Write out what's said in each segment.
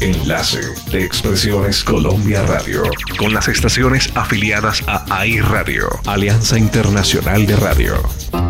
Enlace de Expresiones Colombia Radio. Con las estaciones afiliadas a AI Radio, Alianza Internacional de Radio.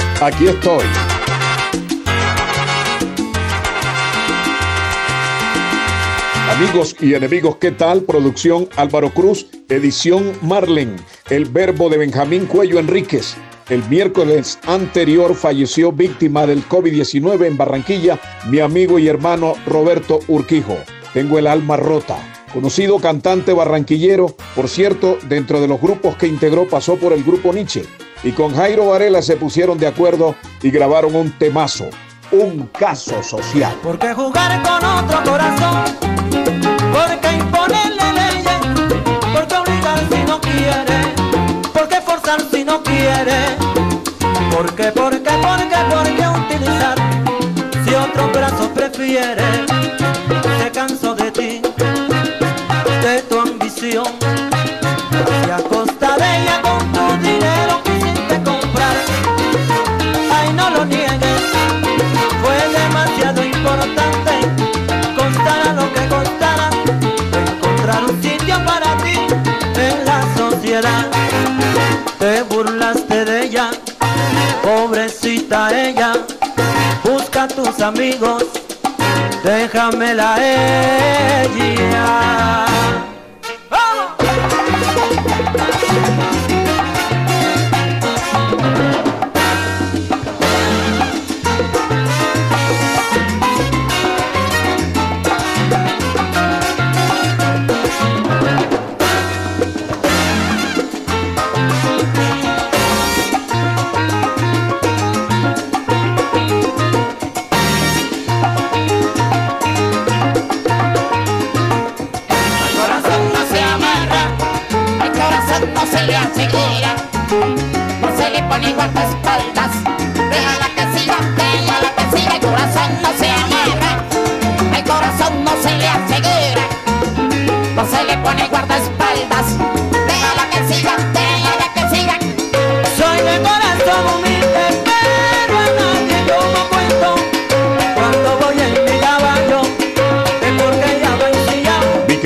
aquí estoy. Amigos y enemigos, ¿qué tal? Producción Álvaro Cruz, edición Marlen, el verbo de Benjamín Cuello Enríquez. El miércoles anterior falleció víctima del COVID-19 en Barranquilla mi amigo y hermano Roberto Urquijo. Tengo el alma rota. Conocido cantante barranquillero, por cierto, dentro de los grupos que integró pasó por el grupo Nietzsche. Y con Jairo Varela se pusieron de acuerdo y grabaron un temazo, un caso social. ¿Por qué jugar con otro corazón? ¿Por qué imponerle leyes? ¿Por qué obligar si no quiere? ¿Por qué forzar si no quiere? ¿Por pobrecita ella, busca a tus amigos, déjamela ella. El faldas.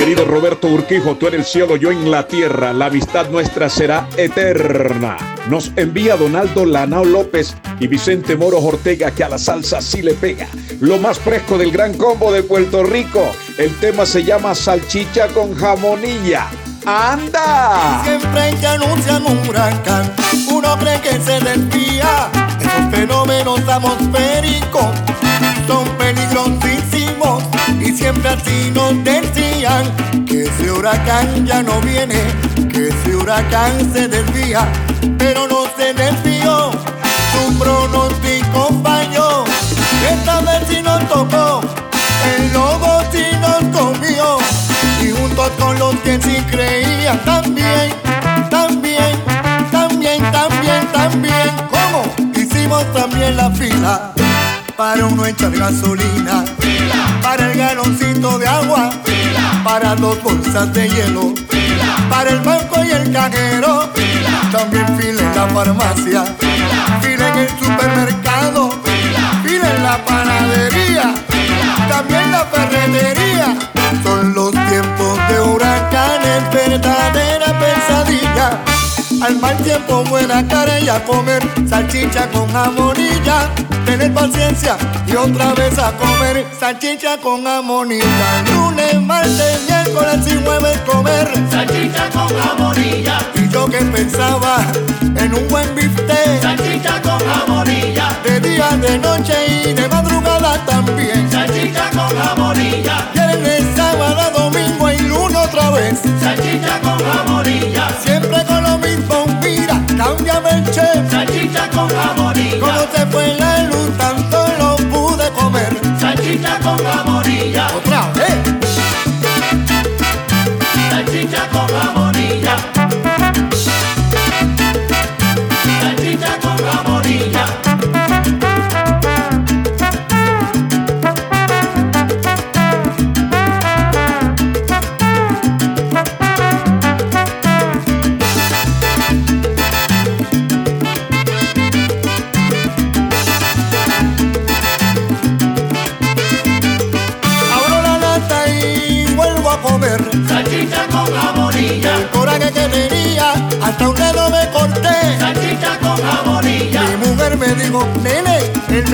Querido Roberto Urquijo, tú en el cielo, yo en la tierra, la amistad nuestra será eterna. Nos envía Donaldo Lanao López y Vicente Moro Ortega que a la salsa sí le pega. Lo más fresco del gran combo de Puerto Rico. El tema se llama salchicha con jamonilla. ¡Anda! Siempre que anuncian un huracán, que se fenómenos atmosféricos son peligrosísimos y siempre así nos que ese huracán ya no viene, que ese huracán se desvía, pero no se desvió. Su pronóstico falló. Esta vez sí nos tocó, el lobo sí nos comió y juntos con los que sí creían también, también, también, también, también. ¿Cómo? Hicimos también la fila para uno echar gasolina, para el galoncito de agua, para dos bolsas de hielo, para el banco y el cajero, también fila en la farmacia, fila en el supermercado, fila en la panadería, también la ferretería. Al mal tiempo buena cara y a comer salchicha con jamonilla. Tener paciencia y otra vez a comer salchicha con jamonilla. Lunes, martes, miércoles y jueves comer Salchicha con jamonilla, y yo que pensaba en un buen bistec salchicha con jamonilla, de día, de noche y de madrugada también. salchicha con jamonilla, Viernes, sábado, domingo y lunes otra vez. salchicha con jamonilla, Siempre jamonilla, Cuando se fue la luz, tanto lo pude comer. salchicha con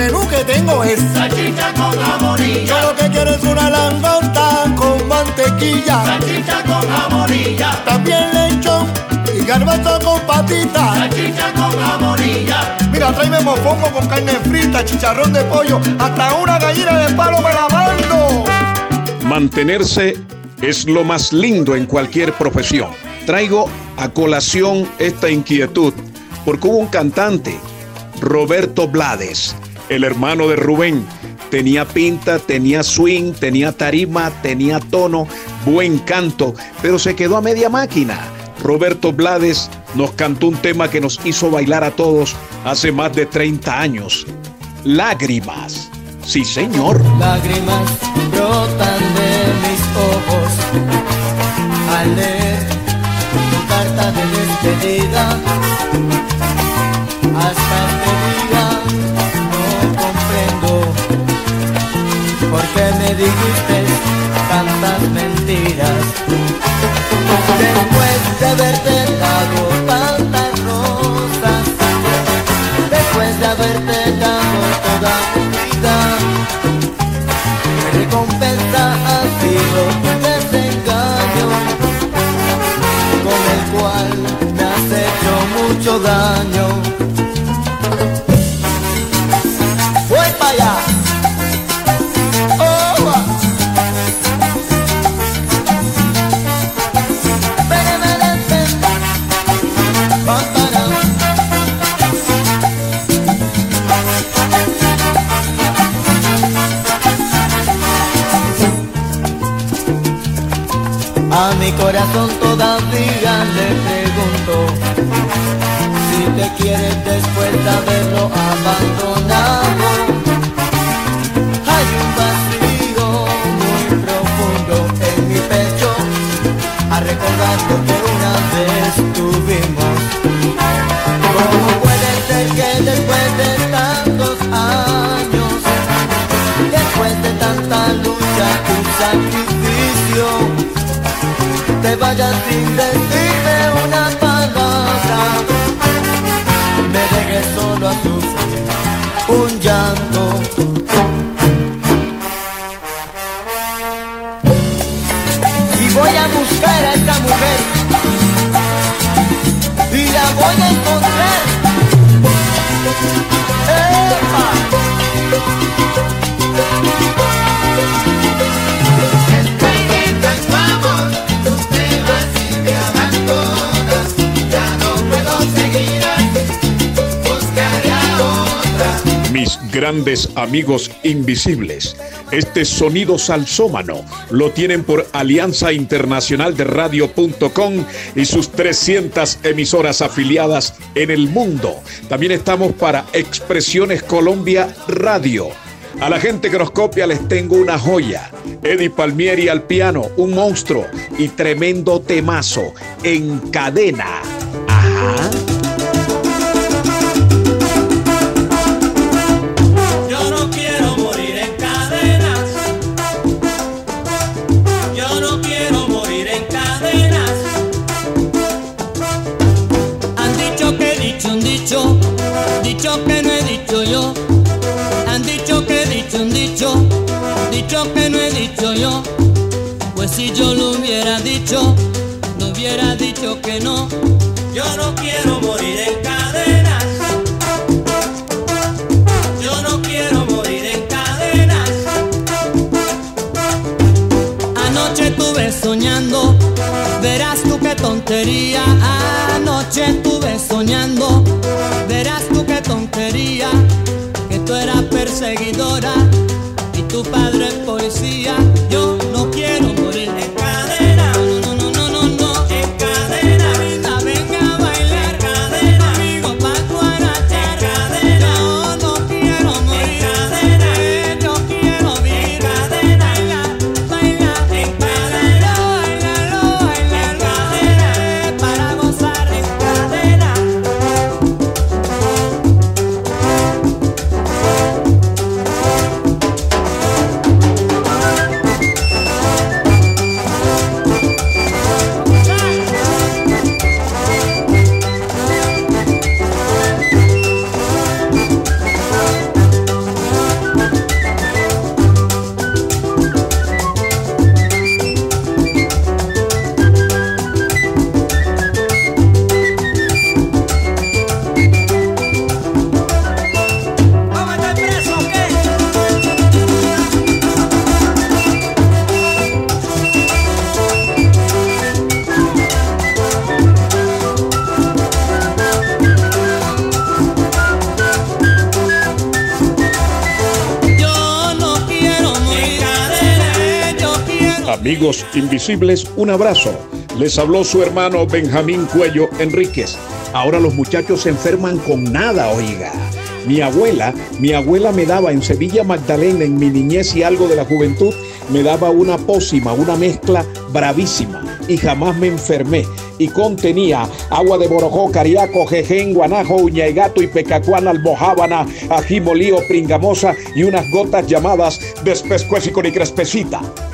menú que tengo es salchicha con jamonilla. Yo lo que quiero es una langosta con mantequilla. Salchicha con jamonilla. También lechón y garbanzo con patitas. Salchicha con jamonilla. Mira, tráeme mofongo con carne frita, chicharrón de pollo, hasta una gallina de palo me la mando. Mantenerse es lo más lindo en cualquier profesión. Traigo a colación esta inquietud porque hubo un cantante, Roberto Blades, el hermano de Rubén. Tenía pinta, tenía swing, tenía tarima, tenía tono, buen canto, pero se quedó a media máquina. Roberto Blades nos cantó un tema que nos hizo bailar a todos hace más de 30 años. Lágrimas. Sí, señor. Lágrimas brotan de mis ojos al leer tu carta de despedida. Dijiste tantas mentiras. Después de haberte dado tantas rosas, después de haberte dado toda mi vida, mi recompensa ha sido tu desengaño, con el cual me has hecho mucho daño. Oh. A mi corazón todavía le pregunto si te quieres después de abandonado. Vayas sin decirme una palabra? Me dejes solo a sufrir un llanto. Y voy a buscar a esta mujer y la voy a encontrar. Mis grandes amigos invisibles. Este sonido salsómano lo tienen por Alianza Internacional de Radio.com y sus 300 emisoras afiliadas en el mundo. También estamos para Expresiones Colombia Radio. A la gente que nos copia les tengo una joya. Eddie Palmieri al piano, un monstruo y tremendo temazo en cadena. Ajá. Dicho yo. Han dicho que he dicho un dicho, dicho que no he dicho yo. Pues si yo lo hubiera dicho, no hubiera dicho que no. Yo no quiero morir en cadenas. Yo no quiero morir en cadenas. Anoche estuve soñando, verás tú qué tontería. Anoche estuve soñando, verás adorar. Amigos invisibles, un abrazo. Les habló su hermano Benjamín Cuello Enríquez. Ahora los muchachos se enferman con nada, oiga. Mi abuela, mi abuela me daba en Sevilla Magdalena, en mi niñez y algo de la juventud, me daba una pócima, una mezcla bravísima y jamás me enfermé. Y contenía agua de borojó, cariaco, jején, guanajo, uña y gato y pecacuán, almohábana, ají molío, pringamosa y unas gotas llamadas despescuésico y crespecita.